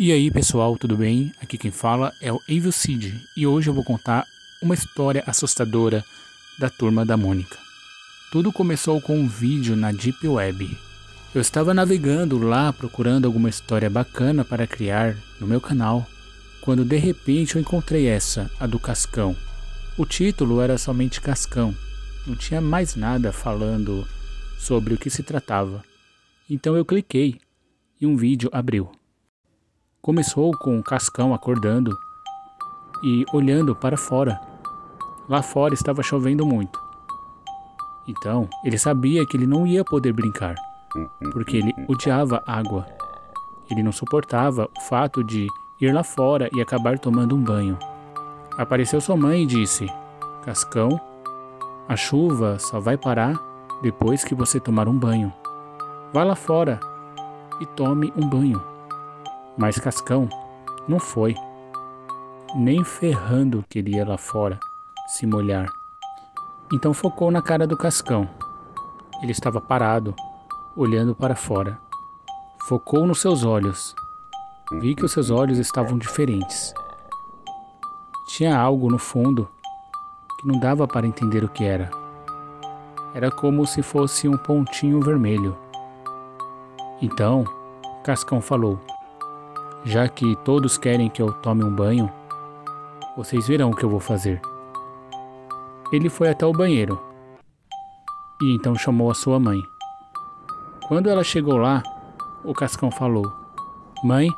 E aí pessoal, tudo bem? Aqui quem fala é o Evil Cid e hoje eu vou contar uma história assustadora da turma da Mônica. Tudo começou com um vídeo na Deep Web. Eu estava navegando lá procurando alguma história bacana para criar no meu canal, quando de repente eu encontrei essa, a do Cascão. O título era somente Cascão, não tinha mais nada falando sobre o que se tratava. Então eu cliquei e um vídeo abriu. Começou com o Cascão acordando e olhando para fora. Lá fora estava chovendo muito. Então ele sabia que ele não ia poder brincar, porque ele odiava água. Ele não suportava o fato de ir lá fora e acabar tomando um banho. Apareceu sua mãe e disse: Cascão, a chuva só vai parar depois que você tomar um banho. Vá lá fora e tome um banho. Mas Cascão não foi. Nem ferrando queria lá fora se molhar. Então focou na cara do Cascão. Ele estava parado, olhando para fora. Focou nos seus olhos. Vi que os seus olhos estavam diferentes. Tinha algo no fundo que não dava para entender o que era. Era como se fosse um pontinho vermelho. Então, Cascão falou: Já que todos querem que eu tome um banho, vocês verão o que eu vou fazer. Ele foi até o banheiro e então chamou a sua mãe. Quando ela chegou lá, o Cascão falou: Mãe,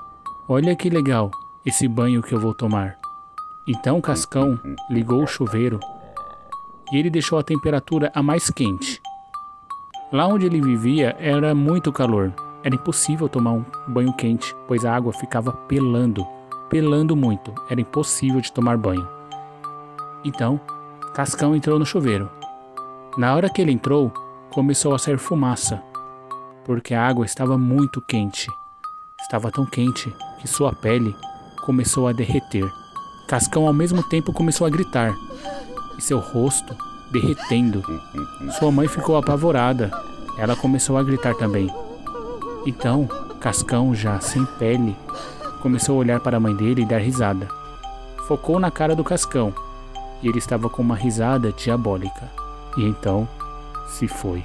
olha que legal esse banho que eu vou tomar. Então Cascão ligou o chuveiro e ele deixou a temperatura a mais quente. Lá onde ele vivia era muito calor era impossível tomar um banho quente, pois a água ficava pelando, pelando muito. Era impossível de tomar banho. Então, Cascão entrou no chuveiro. Na hora que ele entrou, começou a sair fumaça, porque a água estava muito quente. Estava tão quente que sua pele começou a derreter. Cascão ao mesmo tempo começou a gritar, e seu rosto derretendo. Sua mãe ficou apavorada. Ela começou a gritar também. Então, Cascão, já sem pele, começou a olhar para a mãe dele e dar risada. Focou na cara do Cascão e ele estava com uma risada diabólica. E então se foi.